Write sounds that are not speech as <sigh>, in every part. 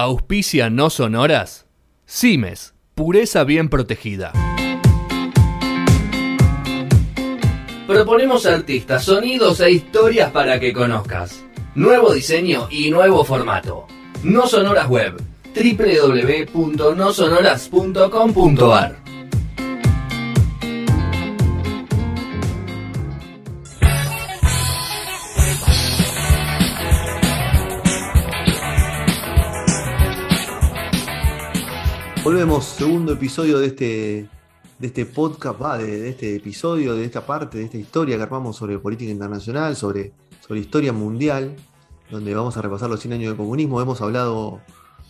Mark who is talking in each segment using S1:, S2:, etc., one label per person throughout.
S1: Auspicia no sonoras. Cimes, pureza bien protegida. Proponemos artistas, sonidos e historias para que conozcas. Nuevo diseño y nuevo formato. No Sonoras Web. www.nosonoras.com.ar
S2: Volvemos, segundo episodio de este, de este podcast, va, de, este episodio, de esta parte, de esta historia que armamos sobre política internacional, sobre, sobre historia mundial, donde vamos a repasar los 100 años del comunismo. Hemos hablado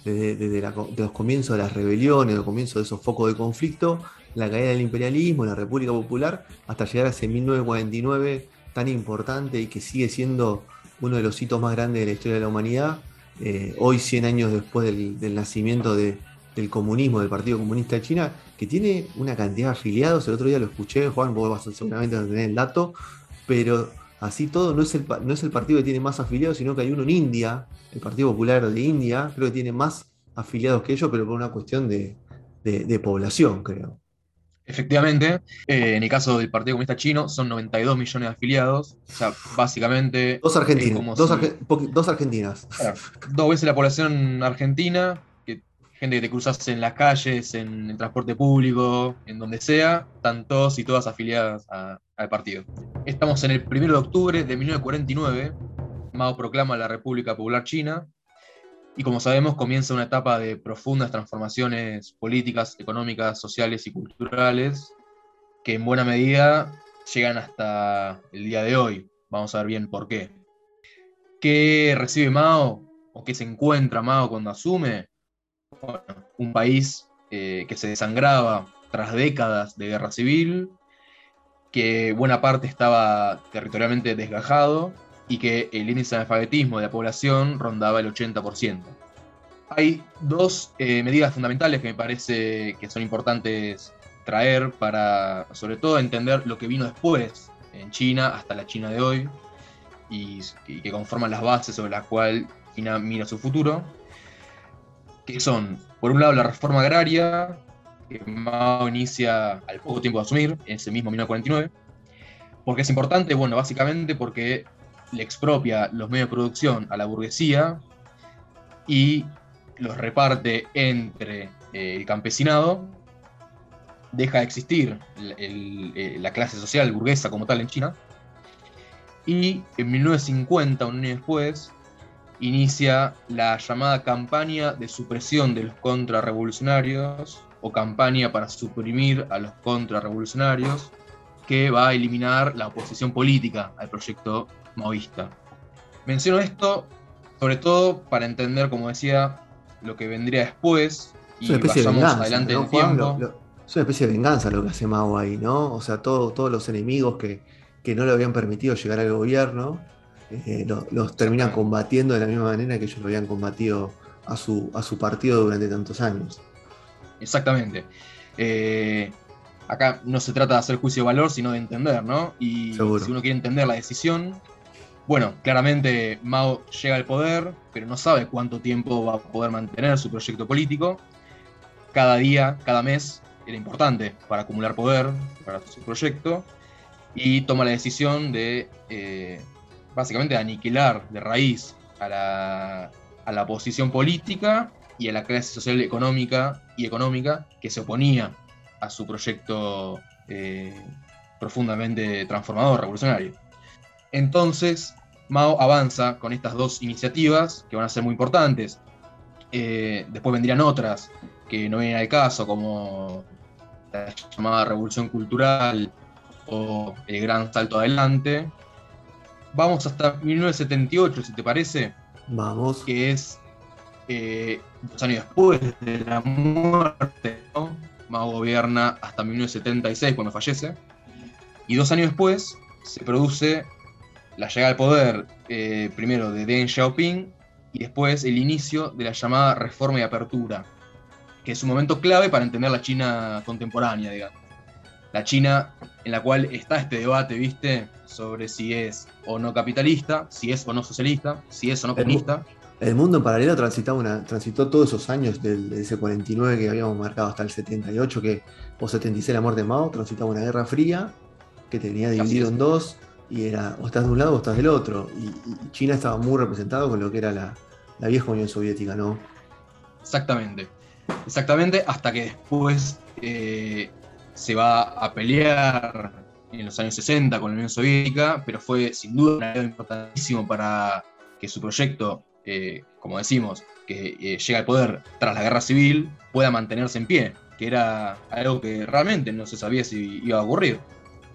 S2: desde, los comienzos de las rebeliones, los comienzos de esos focos de conflicto, la caída del imperialismo, la República Popular, hasta llegar a ese 1949 tan importante y que sigue siendo uno de los hitos más grandes de la historia de la humanidad. Eh, hoy, 100 años después del nacimiento de, del comunismo, del Partido Comunista de China, que tiene una cantidad de afiliados. El otro día lo escuché, Juan, vos vas a seguramente a tener el dato, pero así todo no es, el, no es el partido que tiene más afiliados, sino que hay uno en India, el Partido Popular de India, creo que tiene más afiliados que ellos, pero por una cuestión de, población, creo.
S3: Efectivamente, eh, en el caso del Partido Comunista Chino son 92 millones de afiliados, o sea, básicamente...
S2: Dos argentinas. Dos, argentinas.
S3: dos veces la población argentina, gente que te cruzas en las calles, en el transporte público, en donde sea, están todos y todas afiliadas al partido. Estamos en el 1 de octubre de 1949, Mao proclama la República Popular China, y como sabemos comienza una etapa de profundas transformaciones políticas, económicas, sociales y culturales, que en buena medida llegan hasta el día de hoy. Vamos a ver bien por qué. ¿Qué recibe Mao o qué se encuentra Mao cuando asume? Un país eh, que se desangraba tras décadas de guerra civil, que buena parte estaba territorialmente desgajado y que el índice de alfabetismo de la población rondaba el 80%. Hay dos eh, medidas fundamentales que me parece que son importantes traer para, sobre todo, entender lo que vino después en China hasta la China de hoy y, que conforman las bases sobre las cuales China mira su futuro que son, por un lado, la reforma agraria, que Mao inicia al poco tiempo de asumir, en ese mismo 1949. porque es importante? Bueno, básicamente porque le expropia los medios de producción a la burguesía y los reparte entre eh, el campesinado, deja de existir eh, la clase social burguesa como tal en China, y en 1950, un año después, inicia la llamada campaña de supresión de los contrarrevolucionarios o campaña para suprimir a los contrarrevolucionarios que va a eliminar la oposición política al proyecto maoísta. Menciono esto sobre todo para entender, como decía, lo que vendría después y vayamos adelante en tiempo.
S2: es una especie de venganza lo que hace Mao ahí, ¿no? O sea, todos los enemigos que, que no le habían permitido llegar al gobierno, eh, los, terminan combatiendo de la misma manera que ellos lo habían combatido a su, a su partido durante tantos años.
S3: Exactamente. Eh, acá no se trata de hacer juicio de valor, sino de entender, ¿no? Y si uno quiere entender la decisión, bueno, claramente Mao llega al poder, pero no sabe cuánto tiempo va a poder mantener su proyecto político. Cada día, cada mes era importante para acumular poder para su proyecto y toma la decisión de eh, básicamente aniquilar de raíz a la, a la oposición política y a la clase social económica y económica que se oponía a su proyecto eh, profundamente transformador, revolucionario. Entonces, Mao avanza con estas dos iniciativas que van a ser muy importantes. Eh, después vendrían otras que no vienen al caso, como la llamada Revolución Cultural o el Gran Salto Adelante, vamos hasta 1978, si te parece.
S2: Vamos.
S3: Que es eh, dos años después de la muerte, ¿no? Mao gobierna hasta 1976, cuando fallece. Y dos años después se produce la llegada al poder, eh, primero de Deng Xiaoping, y después el inicio de la llamada reforma y apertura, que es un momento clave para entender la China contemporánea, digamos. La China en la cual está este debate, ¿viste? Sobre si es o no capitalista, si es o no socialista, si es o no comunista.
S2: El mundo en paralelo transitaba una, transitó todos esos años del, de ese 49 que habíamos marcado hasta el 78, que, o 76 la muerte de Mao, transitaba una guerra fría que tenía dividido en dos, y era o estás de un lado o estás del otro. Y, y China estaba muy representado con lo que era la, la vieja Unión Soviética, ¿no?
S3: Exactamente. Exactamente, hasta que después eh, se va a pelear en los años 60 con la Unión Soviética, pero fue sin duda un importantísimo para que su proyecto, eh, como decimos, que eh, llega al poder tras la guerra civil, pueda mantenerse en pie, que era algo que realmente no se sabía si iba a ocurrir.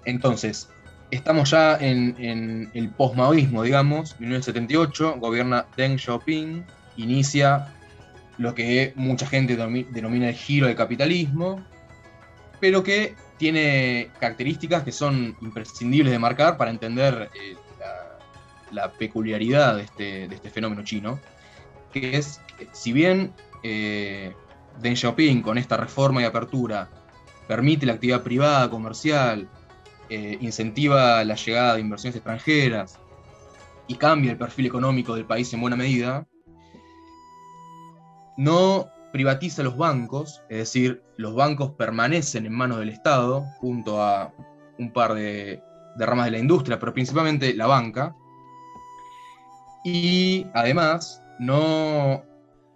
S3: Entonces, estamos ya en, en el postmaoísmo, digamos, 1978, gobierna Deng Xiaoping, inicia lo que mucha gente denomina el giro del capitalismo, pero que tiene características que son imprescindibles de marcar para entender eh, la, peculiaridad de este, de este, fenómeno chino, que es, si bien eh, Deng Xiaoping con esta reforma y apertura permite la actividad privada, comercial, eh, incentiva la llegada de inversiones extranjeras y cambia el perfil económico del país en buena medida, no privatiza los bancos, es decir, los bancos permanecen en manos del Estado, junto a un par de, ramas de la industria, pero principalmente la banca. Y además, no,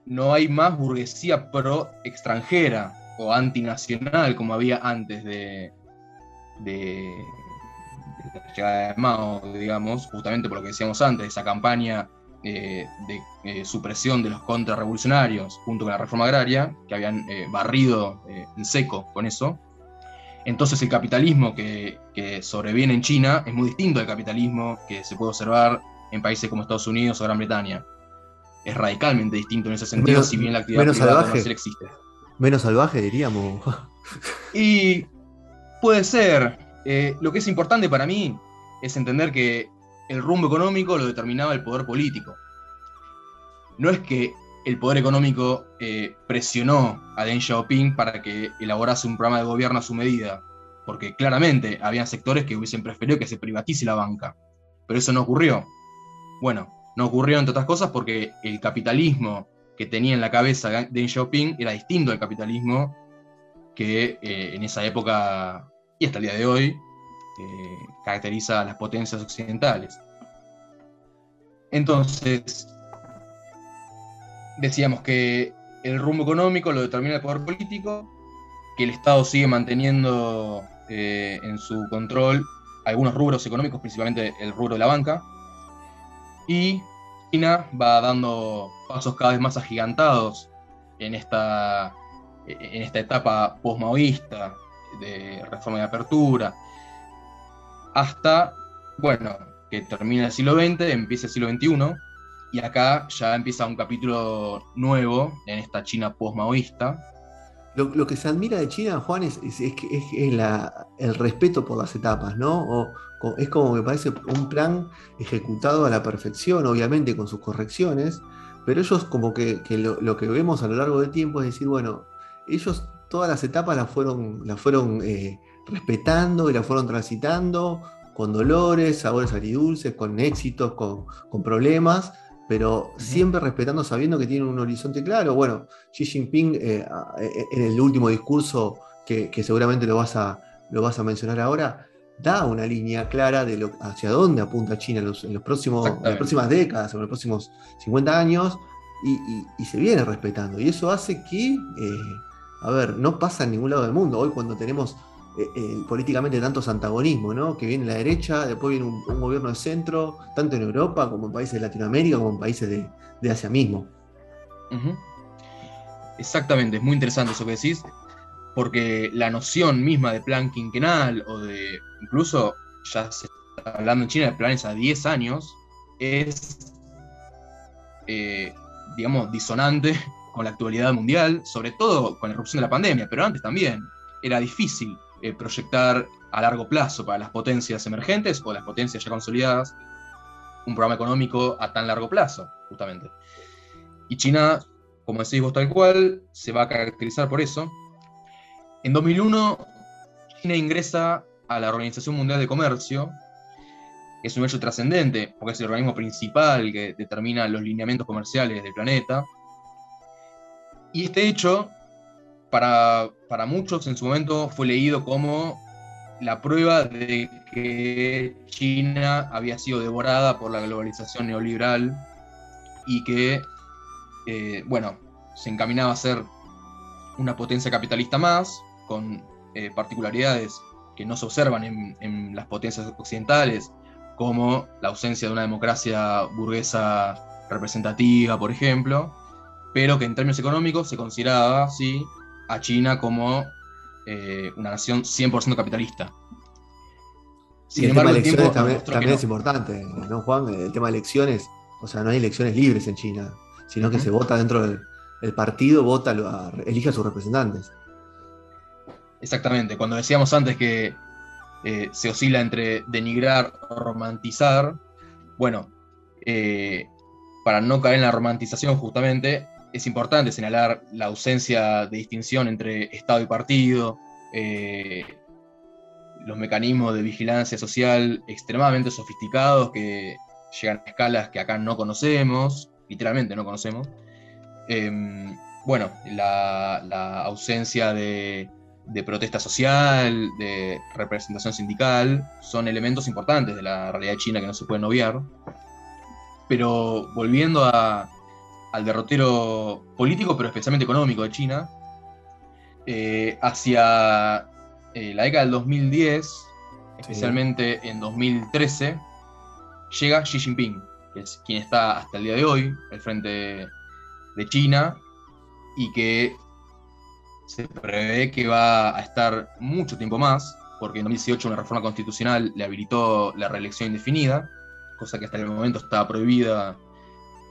S3: no hay más burguesía pro extranjera o antinacional como había antes de, de, la llegada de Mao, digamos, justamente por lo que decíamos antes, esa campaña eh, de eh, supresión de los contrarrevolucionarios junto con la reforma agraria, que habían eh, barrido en seco con eso. Entonces el capitalismo que, sobreviene en China es muy distinto al capitalismo que se puede observar en países como Estados Unidos o Gran Bretaña. Es radicalmente distinto en ese sentido, si bien la actividad
S2: menos salvaje,
S3: existe.
S2: Menos salvaje, diríamos.
S3: y puede ser. lo que es importante para mí es entender que el rumbo económico lo determinaba el poder político. No es que el poder económico eh, presionó a Deng Xiaoping para que elaborase un programa de gobierno a su medida, porque claramente había sectores que hubiesen preferido que se privatice la banca, pero eso no ocurrió. Bueno, no ocurrió entre otras cosas porque el capitalismo que tenía en la cabeza Deng Xiaoping era distinto al capitalismo que eh, en esa época y hasta el día de hoy caracteriza a las potencias occidentales. Entonces, decíamos que el rumbo económico lo determina el poder político, que el Estado sigue manteniendo eh, en su control algunos rubros económicos, principalmente el rubro de la banca, y China va dando pasos cada vez más agigantados en esta, en esta etapa postmaoísta de reforma de apertura, hasta, bueno, que termina el siglo XX, empieza el siglo XXI, y acá ya empieza un capítulo nuevo en esta China post-maoísta.
S2: Lo, que se admira de China, Juan, es, es, el respeto por las etapas, ¿no? es como me parece un plan ejecutado a la perfección, obviamente con sus correcciones, pero ellos como que, lo, que vemos a lo largo del tiempo es decir, bueno, ellos todas las etapas las fueron, las fueron eh, respetando y la fueron transitando con dolores, sabores agridulces, con éxitos, con, problemas, pero siempre respetando, sabiendo que tienen un horizonte claro. Bueno, Xi Jinping eh, eh, en el último discurso, que, seguramente lo vas, a, lo vas a mencionar ahora, da una línea clara de lo, hacia dónde apunta China en, los, próximos, las próximas décadas, en los próximos 50 años, y, se viene respetando. Y eso hace que, eh, a ver, no pasa en ningún lado del mundo. Hoy cuando tenemos eh, eh, políticamente tantos antagonismos, ¿no? Que viene la derecha, después viene un, gobierno de centro, tanto en Europa como en países de Latinoamérica, como en países de, Asia mismo.
S3: Exactamente, es muy interesante eso que decís, porque la noción misma de plan quinquenal o de incluso ya se está hablando en China de planes a 10 años, es, eh, digamos, disonante <laughs> con la actualidad mundial, sobre todo con la erupción de la pandemia, pero antes también. Era difícil eh, proyectar a largo plazo para las potencias emergentes o las potencias ya consolidadas un programa económico a tan largo plazo, justamente. Y China, como decís vos tal cual, se va a caracterizar por eso. En 2001, China ingresa a la Organización Mundial de Comercio es un hecho trascendente, porque es el organismo principal que determina los lineamientos comerciales del planeta. Y este hecho, para, para muchos en su momento, fue leído como la prueba de que China había sido devorada por la globalización neoliberal y que, eh, bueno, se encaminaba a ser una potencia capitalista más, con eh, particularidades que no se observan en, en, las potencias occidentales, como la ausencia de una democracia burguesa representativa, por ejemplo, pero que en términos económicos se consideraba, sí, a China como eh, una nación 100% capitalista.
S2: Sin el tema de elecciones también, también es importante, ¿no, Juan? El tema de elecciones, o sea, no hay elecciones libres en China, sino que se vota dentro del el partido, vota, elige a sus representantes.
S3: Exactamente, cuando decíamos antes que eh, se oscila entre denigrar o romantizar, bueno, eh, para no caer en la romantización justamente, es importante señalar la ausencia de distinción entre Estado y partido, eh, los mecanismos de vigilancia social extremadamente sofisticados que llegan a escalas que acá no conocemos, literalmente no conocemos. Em, bueno, la, ausencia de, de, protesta social, de representación sindical, son elementos importantes de la realidad china que no se pueden obviar. Pero volviendo a, al derrotero político, pero especialmente económico de China, eh, hacia eh, la década del 2010, especialmente en 2013, llega Xi Jinping, que es quien está hasta el día de hoy al frente de China y que se prevé que va a estar mucho tiempo más, porque en 2018 una reforma constitucional le habilitó la reelección indefinida, cosa que hasta el momento estaba prohibida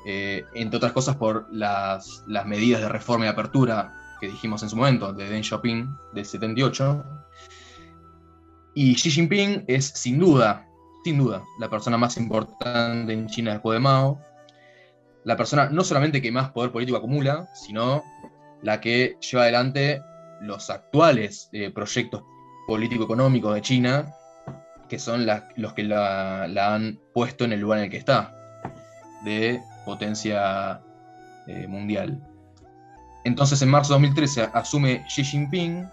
S3: eh, entre otras cosas por las, medidas de reforma y apertura que dijimos en su momento, de Deng Xiaoping del 78. Y Xi Jinping es sin duda, sin duda, la persona más importante en China después de Mao. La persona no solamente que más poder político acumula, sino la que lleva adelante los actuales eh, proyectos político-económicos de China, que son los que la, la, han puesto en el lugar en el que está, de potencia eh, mundial. Entonces, en marzo de 2013 asume Xi Jinping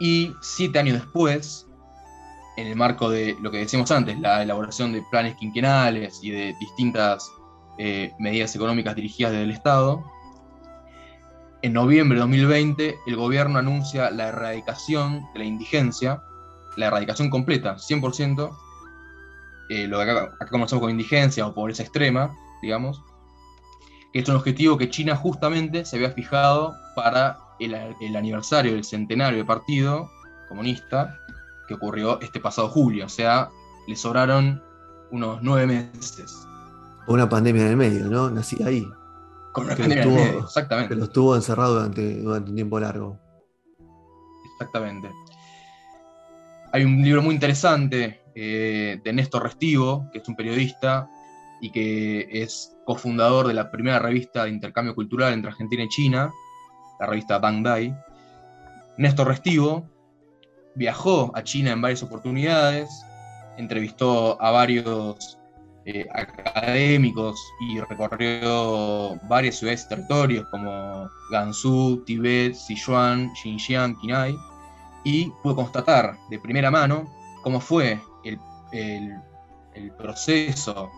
S3: y siete años después, en el marco de lo que decíamos antes, la elaboración de planes quinquenales y de distintas eh, medidas económicas dirigidas desde el Estado, en noviembre de 2020 el gobierno anuncia la erradicación de la indigencia, la erradicación completa, 100%, eh, lo que acá, conocemos como indigencia o pobreza extrema, digamos, que es un objetivo que China justamente se había fijado para el, aniversario del centenario del Partido Comunista, que ocurrió este pasado julio, o sea, le sobraron unos nueve meses.
S2: Una pandemia en el medio, ¿no? Nací ahí.
S3: Con una pandemia en el medio, exactamente.
S2: Que lo estuvo encerrado durante, durante un tiempo largo.
S3: Exactamente. Hay un libro muy interesante eh, de Néstor Restivo, que es un periodista y que es cofundador de la primera revista de intercambio cultural entre Argentina y China, la revista Bang Dai. Néstor Restivo viajó a China en varias oportunidades, entrevistó a varios eh, académicos y recorrió varias ciudades y territorios como Gansu, Tibet, Sichuan, Xinjiang, Qinghai, y pudo constatar de primera mano cómo fue el, proceso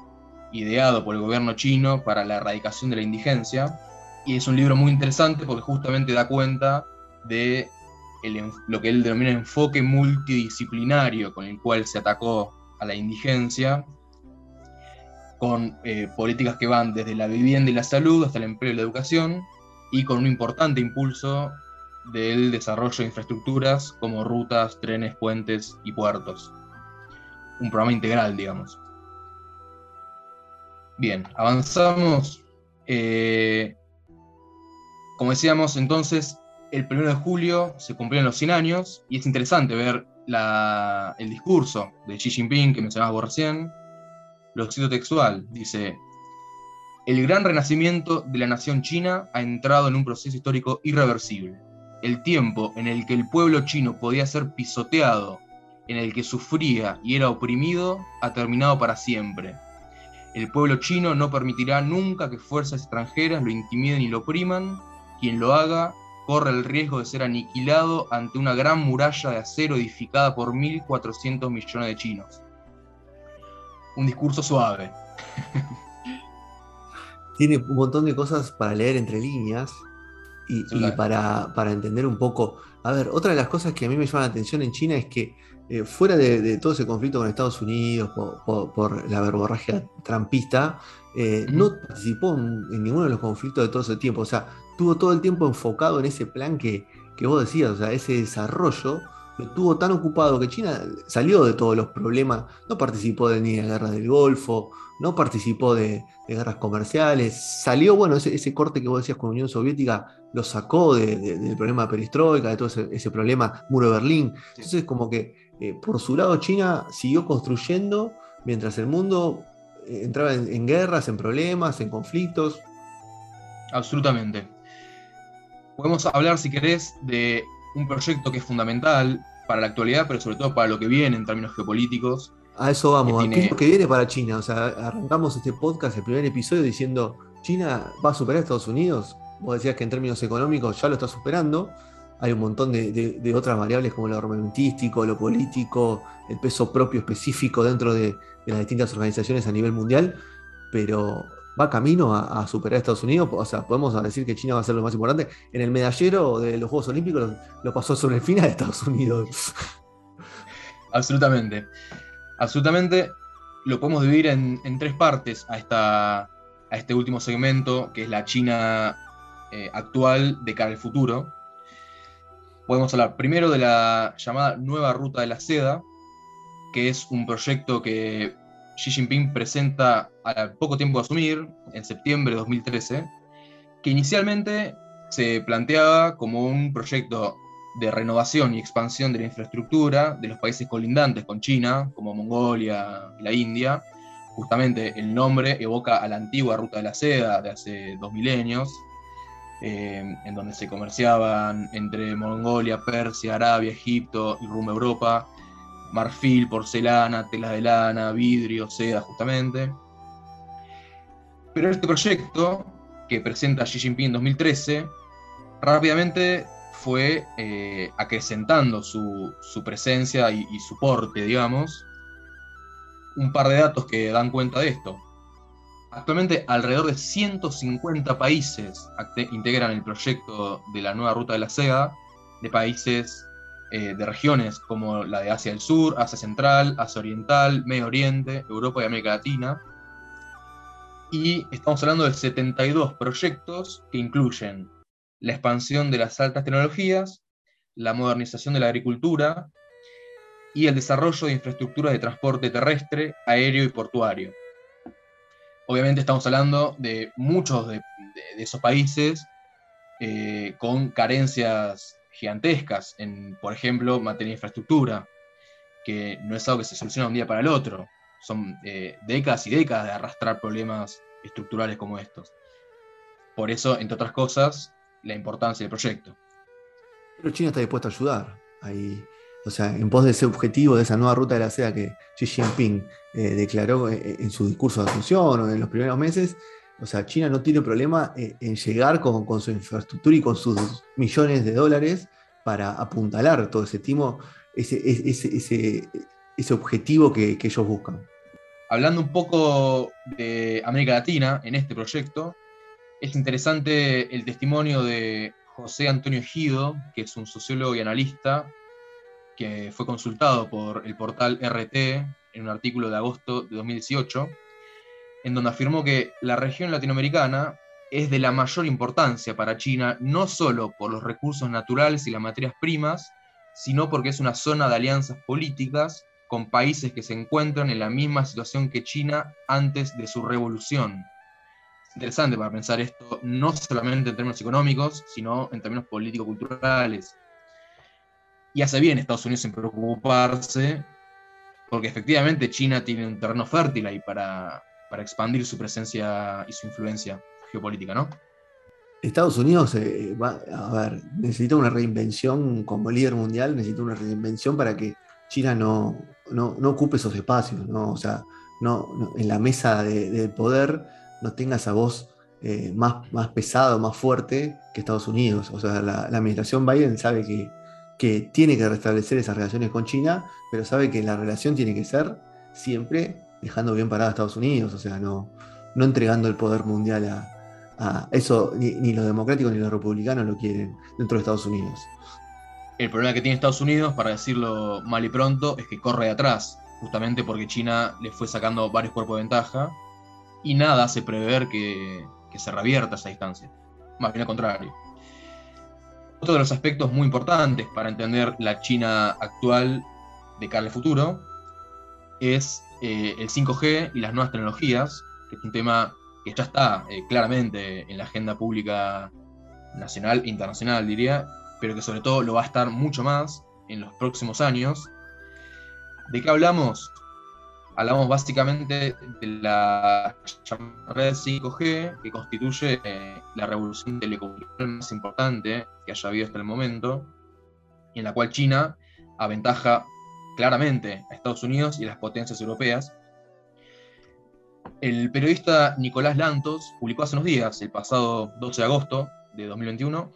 S3: ideado por el gobierno chino para la erradicación de la indigencia. Y es un libro muy interesante porque justamente da cuenta de lo que él denomina enfoque multidisciplinario con el cual se atacó a la indigencia, con eh, políticas que van desde la vivienda y la salud hasta el empleo y la educación, y con un importante impulso del desarrollo de infraestructuras como rutas, trenes, puentes y puertos un programa integral, digamos. Bien, avanzamos. Eh, como decíamos entonces, el 1 de julio se cumplieron los 100 años y es interesante ver el discurso de Xi Jinping que mencionabas vos recién. Lo cito textual, dice, el gran renacimiento de la nación china ha entrado en un proceso histórico irreversible. El tiempo en el que el pueblo chino podía ser pisoteado en el que sufría y era oprimido ha terminado para siempre. El pueblo chino no permitirá nunca que fuerzas extranjeras lo intimiden y lo opriman. Quien lo haga corre el riesgo de ser aniquilado ante una gran muralla de acero edificada por 1.400 millones de chinos. Un discurso suave. <laughs>
S2: Tiene un montón de cosas para leer entre líneas y, para, para entender un poco. A ver, otra de las cosas que a mí me llama la atención en China es que eh, fuera de, todo ese conflicto con Estados Unidos por, la verborragia trampista, eh, no participó en, ninguno de los conflictos de todo ese tiempo. O sea, tuvo todo el tiempo enfocado en ese plan que, vos decías, o sea, ese desarrollo lo tuvo tan ocupado que China salió de todos los problemas, no participó de ni de la guerra del Golfo, no participó de, guerras comerciales, salió, bueno, ese, corte que vos decías con la Unión Soviética lo sacó del problema de perestroika, de todo ese, ese problema, muro de Berlín. Entonces, como que eh, por su lado, China siguió construyendo mientras el mundo eh, entraba en, guerras, en problemas, en conflictos.
S3: Absolutamente. Podemos hablar, si querés, de un proyecto que es fundamental para la actualidad, pero sobre todo para lo que viene en términos geopolíticos.
S2: A eso vamos, ¿qué es lo que viene para China? O sea, arrancamos este podcast, el primer episodio, diciendo, ¿China va a superar a Estados Unidos? Vos decías que en términos económicos ya lo está superando hay un montón de, otras variables como lo armamentístico, lo político, el peso propio específico dentro de, las distintas organizaciones a nivel mundial, pero va camino a, superar a Estados Unidos. O sea, podemos decir que China va a ser lo más importante. En el medallero de los Juegos Olímpicos lo, pasó sobre el final de Estados Unidos. <laughs>
S3: Absolutamente. Absolutamente. Lo podemos dividir en, tres partes a, esta, a este último segmento, que es la China eh, actual de cara al futuro podemos hablar primero de la llamada Nueva Ruta de la Seda, que es un proyecto que Xi Jinping presenta al poco tiempo de asumir, en septiembre de 2013, que inicialmente se planteaba como un proyecto de renovación y expansión de la infraestructura de los países colindantes con China, como Mongolia y la India. Justamente el nombre evoca a la antigua Ruta de la Seda de hace dos milenios, eh, en donde se comerciaban entre Mongolia, Persia, Arabia, Egipto y rumbo a Europa, marfil, porcelana, tela de lana, vidrio, seda, justamente. Pero este proyecto, que presenta Xi Jinping en 2013, rápidamente fue eh, acrecentando su, presencia y, y su porte, digamos. Un par de datos que dan cuenta de esto. Actualmente alrededor de 150 países integran el proyecto de la nueva ruta de la seda, de países eh, de regiones como la de Asia del Sur, Asia Central, Asia Oriental, Medio Oriente, Europa y América Latina. Y estamos hablando de 72 proyectos que incluyen la expansión de las altas tecnologías, la modernización de la agricultura y el desarrollo de infraestructuras de transporte terrestre, aéreo y portuario obviamente estamos hablando de muchos de, esos países eh, con carencias gigantescas en, por ejemplo, materia de infraestructura, que no es algo que se soluciona un día para el otro. Son eh, décadas y décadas de arrastrar problemas estructurales como estos. Por eso, entre otras cosas, la importancia del proyecto.
S2: Pero China está dispuesta a ayudar. O sea, en pos de ese objetivo, de esa nueva ruta de la seda que Xi Jinping eh, declaró eh, en su discurso de Asunción o en los primeros meses, o sea, China no tiene problema eh, en llegar con, su infraestructura y con sus millones de dólares para apuntalar todo ese timo, ese, ese, ese, objetivo que, que, ellos buscan.
S3: Hablando un poco de América Latina en este proyecto, es interesante el testimonio de José Antonio Ejido, que es un sociólogo y analista que fue consultado por el portal RT en un artículo de agosto de 2018, en donde afirmó que la región latinoamericana es de la mayor importancia para China, no solo por los recursos naturales y las materias primas, sino porque es una zona de alianzas políticas con países que se encuentran en la misma situación que China antes de su revolución. Es interesante para pensar esto, no solamente en términos económicos, sino en términos político-culturales y hace bien Estados Unidos en preocuparse, porque efectivamente China tiene un terreno fértil ahí para, expandir su presencia y su influencia geopolítica, ¿no?
S2: Estados Unidos va, a ver, necesita una reinvención como líder mundial, necesita una reinvención para que China no, no, ocupe esos espacios, ¿no? O sea, no, en la mesa del poder no tengas a vos eh, más, más pesado, más fuerte que Estados Unidos. O sea, la, administración Biden sabe que, que, tiene que restablecer esas relaciones con China, pero sabe que la relación tiene que ser siempre dejando bien parada a Estados Unidos, o sea, no, no entregando el poder mundial a, eso, ni, los democráticos ni los republicanos lo quieren dentro de Estados Unidos.
S3: El problema que tiene Estados Unidos, para decirlo mal y pronto, es que corre de atrás, justamente porque China le fue sacando varios cuerpos de ventaja y nada hace prever que, que se revierta esa distancia. Más bien al contrario. Otro de los aspectos muy importantes para entender la China actual de cara al futuro es eh, el 5G y las nuevas tecnologías, que es un tema que ya está eh, claramente en la agenda pública nacional e internacional, diría, pero que sobre todo lo va a estar mucho más en los próximos años. ¿De qué hablamos? Hablamos básicamente de la red 5G, que constituye eh, la revolución telecomunicacional más importante que haya habido hasta el momento, en la cual China aventaja claramente a Estados Unidos y a las potencias europeas. El periodista Nicolás Lantos publicó hace unos días, el pasado 12 de agosto de 2021,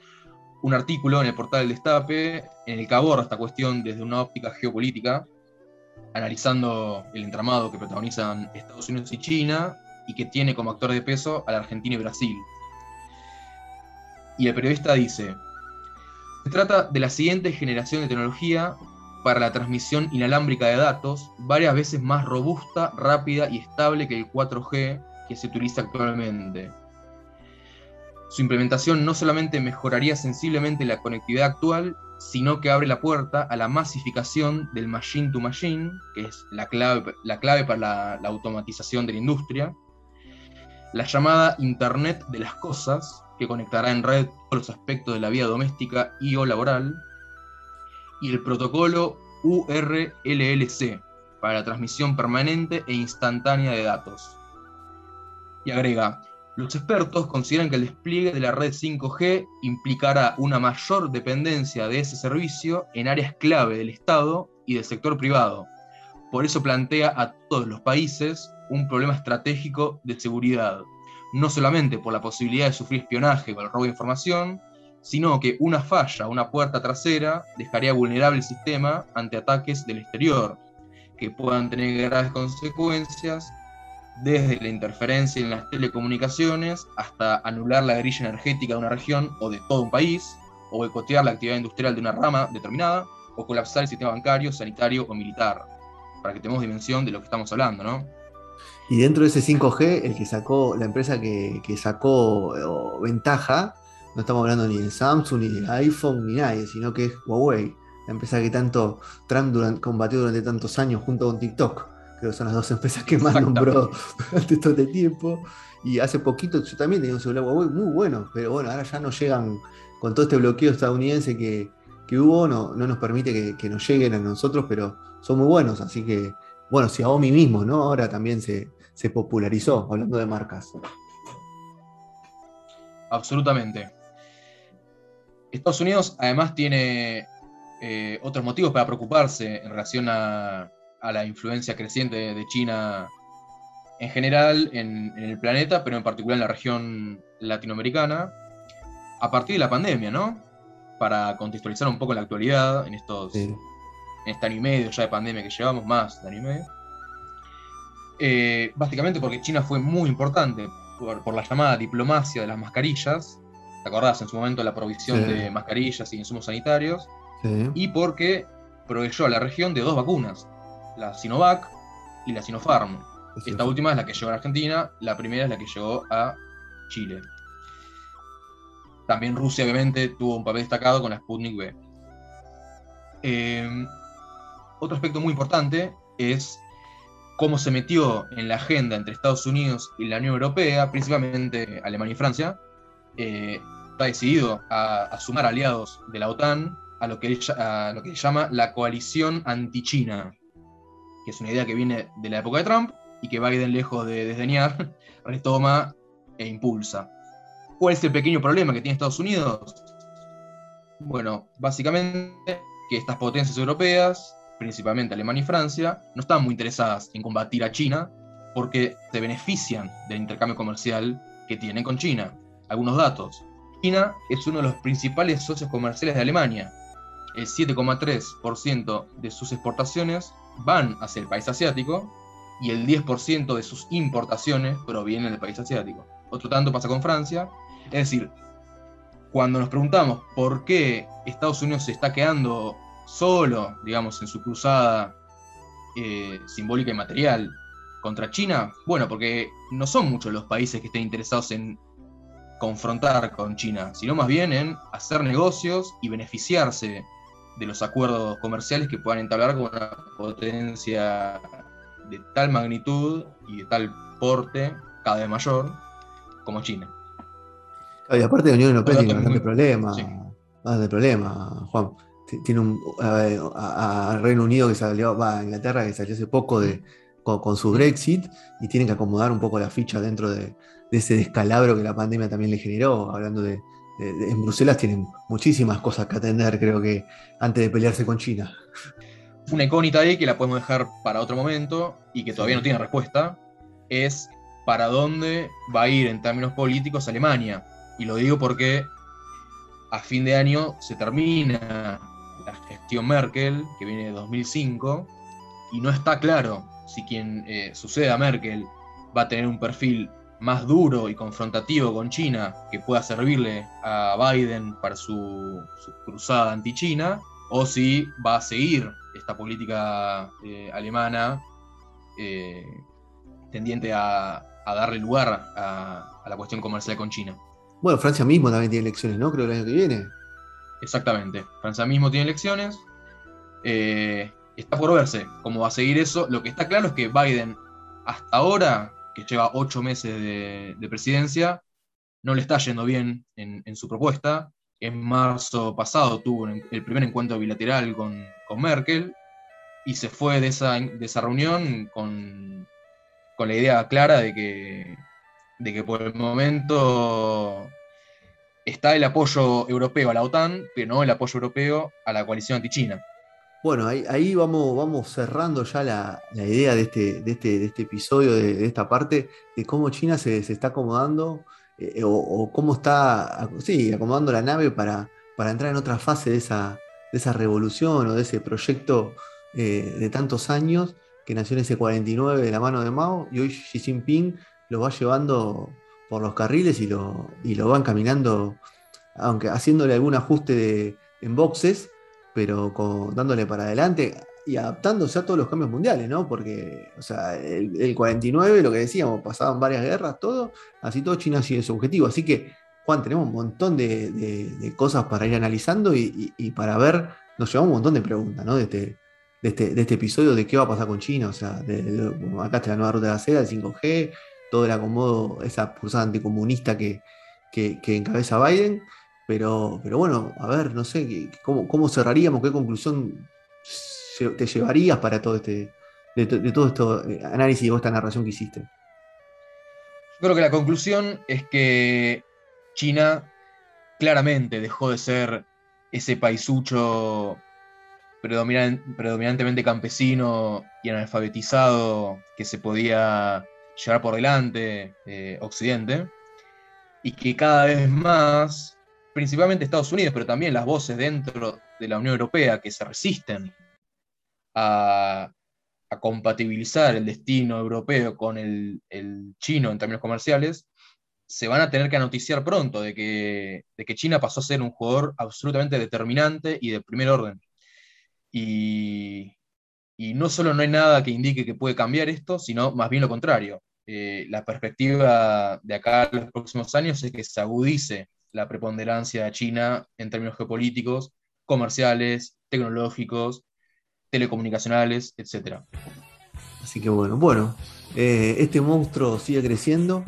S3: un artículo en el portal del Destape en el que aborda esta cuestión desde una óptica geopolítica analizando el entramado que protagonizan Estados Unidos y China y que tiene como actor de peso a la Argentina y Brasil. Y el periodista dice, se trata de la siguiente generación de tecnología para la transmisión inalámbrica de datos, varias veces más robusta, rápida y estable que el 4G que se utiliza actualmente. Su implementación no solamente mejoraría sensiblemente la conectividad actual, sino que abre la puerta a la masificación del machine to machine, que es la clave, la clave para la, la automatización de la industria, la llamada Internet de las Cosas, que conectará en red todos los aspectos de la vida doméstica y o laboral, y el protocolo URLLC, para la transmisión permanente e instantánea de datos. Y agrega, los expertos consideran que el despliegue de la red 5G implicará una mayor dependencia de ese servicio en áreas clave del Estado y del sector privado. Por eso plantea a todos los países un problema estratégico de seguridad, no solamente por la posibilidad de sufrir espionaje o el robo de información, sino que una falla, una puerta trasera, dejaría vulnerable el sistema ante ataques del exterior, que puedan tener graves consecuencias desde la interferencia en las telecomunicaciones hasta anular la grilla energética de una región o de todo un país, o boicotear la actividad industrial de una rama determinada, o colapsar el sistema bancario, sanitario o militar, para que tengamos dimensión de lo que estamos hablando, ¿no?
S2: Y dentro de ese 5G, el que sacó, la empresa que, sacó ventaja, no estamos hablando ni de Samsung, ni de iPhone, ni nadie, sino que es Huawei, la empresa que tanto Trump combatió durante tantos años junto con TikTok creo que son las dos empresas que más nombró <laughs> durante todo este tiempo. Y hace poquito yo también tenía un celular Huawei muy bueno, pero bueno, ahora ya no llegan con todo este bloqueo estadounidense que, hubo, no, no nos permite que, nos lleguen a nosotros, pero son muy buenos, así que, bueno, Xiaomi mismo, ¿no? Ahora también se, popularizó, hablando de marcas.
S3: Absolutamente. Estados Unidos además tiene eh, otros motivos para preocuparse en relación a, a la influencia creciente de China en general en, el planeta, pero en particular en la región latinoamericana, a partir de la pandemia, ¿no? Para contextualizar un poco la actualidad en estos en este año y medio ya de pandemia que llevamos, más de año y medio. Eh, básicamente porque China fue muy importante por, la llamada diplomacia de las mascarillas, ¿te acordás? En su momento la provisión de mascarillas y insumos sanitarios, y porque proveyó a la región de dos vacunas, la Sinovac y la Sinopharm. Esta última es la que llegó a Argentina, la primera es la que llegó a Chile. También Rusia, obviamente, tuvo un papel destacado con la Sputnik V. Eh, otro aspecto muy importante es cómo se metió en la agenda entre Estados Unidos y la Unión Europea, principalmente Alemania y Francia, eh, está decidido a, sumar aliados de la OTAN a lo que, a lo que se llama la coalición anti-China que es una idea que viene de la época de Trump y que Biden, lejos de desdeñar, <laughs> retoma e impulsa. ¿Cuál es el pequeño problema que tiene Estados Unidos? Bueno, básicamente que estas potencias europeas, principalmente Alemania y Francia, no estaban muy interesadas en combatir a China porque se benefician del intercambio comercial que tienen con China. Algunos datos. China es uno de los principales socios comerciales de Alemania. El 7,3% de sus exportaciones van hacia el país asiático y el 10% de sus importaciones provienen del país asiático. Otro tanto pasa con Francia. Es decir, cuando nos preguntamos por qué Estados Unidos se está quedando solo, digamos, en su cruzada eh, simbólica y material contra China, bueno, porque no son muchos los países que estén interesados en confrontar con China, sino más bien en hacer negocios y beneficiarse de los acuerdos comerciales que puedan entablar con una potencia de tal magnitud y de tal porte cada vez mayor como China.
S2: Y aparte de la Unión Europea tiene bastante problema, bastante problema, Juan. Tiene un a, Reino Unido que salió, va a Inglaterra que salió hace poco de, con, su Brexit y tienen que acomodar un poco la ficha dentro de, ese descalabro que la pandemia también le generó, hablando de, en Bruselas tienen muchísimas cosas que atender, creo que, antes de pelearse con China.
S3: Una incógnita ahí que la podemos dejar para otro momento y que todavía no tiene respuesta, es para dónde va a ir en términos políticos Alemania. Y lo digo porque a fin de año se termina la gestión Merkel, que viene de 2005, y no está claro si quien eh, sucede a Merkel va a tener un perfil más duro y confrontativo con China que pueda servirle a Biden para su, cruzada anti-China, o si va a seguir esta política eh, alemana eh, tendiente a, darle lugar a, la cuestión comercial con China.
S2: Bueno, Francia mismo también tiene elecciones, ¿no? Creo el año que viene.
S3: Exactamente. Francia mismo tiene elecciones. Eh, está por verse cómo va a seguir eso. Lo que está claro es que Biden, hasta ahora, que lleva ocho meses de, presidencia, no le está yendo bien en, su propuesta. En marzo pasado tuvo el primer encuentro bilateral con, Merkel y se fue de esa, de esa reunión con, con, la idea clara de que, de que por el momento está el apoyo europeo a la OTAN, pero no el apoyo europeo a la coalición anti-China.
S2: Bueno, ahí, vamos, vamos cerrando ya la, idea de este, de este, de este episodio, de, esta parte, de cómo China se, está acomodando eh, o, cómo está sí, acomodando la nave para, para entrar en otra fase de esa, de esa revolución o de ese proyecto eh, de tantos años que nació en ese 49 de la mano de Mao y hoy Xi Jinping lo va llevando por los carriles y lo, y lo van caminando, aunque haciéndole algún ajuste en boxes pero dándole para adelante y adaptándose a todos los cambios mundiales, ¿no? Porque, o sea, el, 49, lo que decíamos, pasaban varias guerras, todo, así todo China sigue su objetivo. Así que, Juan, tenemos un montón de, cosas para ir analizando y, para ver, nos llevamos un montón de preguntas, ¿no? De este, de este, de este episodio de qué va a pasar con China, o sea, acá está la nueva ruta de la seda, el 5G, todo el acomodo, esa pulsada anticomunista que, que encabeza Biden. Pero, pero bueno, a ver, no sé, ¿cómo, cerraríamos? ¿Qué conclusión te llevarías para todo este, de, todo esto eh, análisis o esta narración que hiciste?
S3: Yo creo que la conclusión es que China claramente dejó de ser ese paisucho predominantemente campesino y analfabetizado que se podía llevar por delante eh, Occidente, y que cada vez más principalmente Estados Unidos, pero también las voces dentro de la Unión Europea que se resisten a, compatibilizar el destino europeo con el, chino en términos comerciales, se van a tener que noticiar pronto de que, de que China pasó a ser un jugador absolutamente determinante y de primer orden. Y, no solo no hay nada que indique que puede cambiar esto, sino más bien lo contrario. Eh, la perspectiva de acá a los próximos años es que se agudice la preponderancia de China en términos geopolíticos, comerciales, tecnológicos, telecomunicacionales, etc.
S2: Así que bueno, bueno, eh, este monstruo sigue creciendo,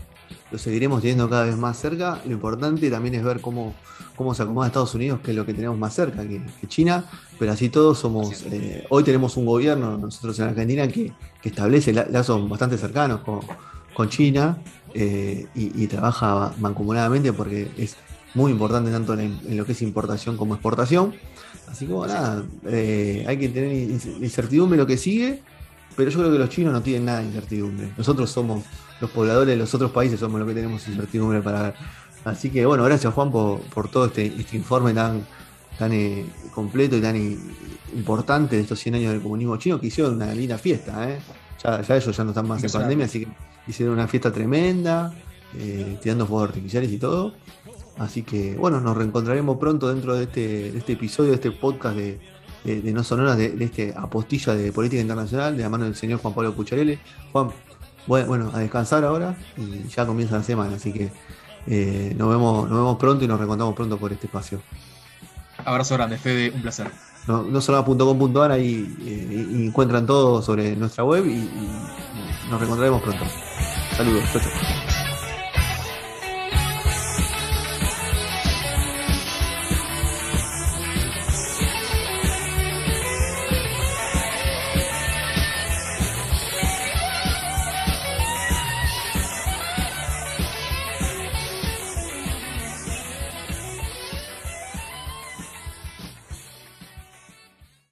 S2: lo seguiremos teniendo cada vez más cerca. Lo importante también es ver cómo, cómo se acomoda Estados Unidos, que es lo que tenemos más cerca que, China, pero así todos somos, eh, hoy tenemos un gobierno, nosotros en Argentina, que, establece lazos bastante cercanos con, China eh, y, y, trabaja mancomunadamente porque es muy importante tanto en, lo que es importación como exportación. Así que bueno, nada, eh, hay que tener incertidumbre lo que sigue, pero yo creo que los chinos no tienen nada de incertidumbre. Nosotros somos los pobladores de los otros países, somos los que tenemos incertidumbre para ver. Así que bueno, gracias Juan por, todo este, este informe tan, tan eh, completo y tan importante de estos 100 años del comunismo chino, que hicieron una linda fiesta. ¿eh? Ya, ya ellos ya no están más en pandemia, así que hicieron una fiesta tremenda, eh, tirando fuegos artificiales y todo. Así que bueno, nos reencontraremos pronto dentro de este, este episodio, de este podcast de, No Sonoras, de, de este apostilla de política internacional, de la mano del señor Juan Pablo Cucharele. Juan, bueno, a descansar ahora y ya comienza la semana, así que eh, nos, vemos, nos vemos pronto y nos reencontramos pronto por este espacio.
S3: Abrazo grande, Fede, un placer.
S2: No, no ahí eh, encuentran todo sobre nuestra web y, y nos reencontraremos pronto. Saludos, chao, chao.